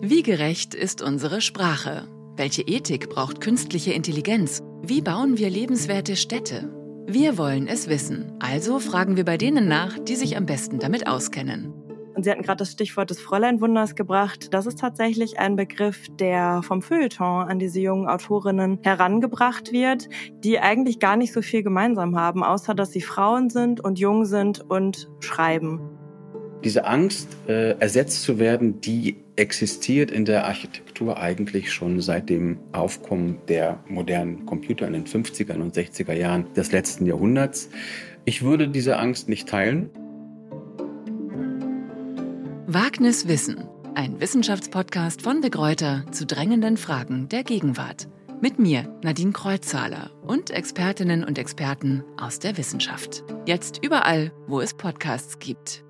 Wie gerecht ist unsere Sprache? Welche Ethik braucht künstliche Intelligenz? Wie bauen wir lebenswerte Städte? Wir wollen es wissen, also fragen wir bei denen nach, die sich am besten damit auskennen. Und Sie hatten gerade das Stichwort des Fräuleinwunders gebracht. Das ist tatsächlich ein Begriff, der vom Feuilleton an diese jungen Autorinnen herangebracht wird, die eigentlich gar nicht so viel gemeinsam haben, außer dass sie Frauen sind und jung sind und schreiben. Diese Angst, äh, ersetzt zu werden, die existiert in der Architektur eigentlich schon seit dem Aufkommen der modernen Computer in den 50er und 60er Jahren des letzten Jahrhunderts. Ich würde diese Angst nicht teilen. Wagnis Wissen, ein Wissenschaftspodcast von De Gruyter zu drängenden Fragen der Gegenwart. Mit mir, Nadine Kreuzzahler und Expertinnen und Experten aus der Wissenschaft. Jetzt überall, wo es Podcasts gibt.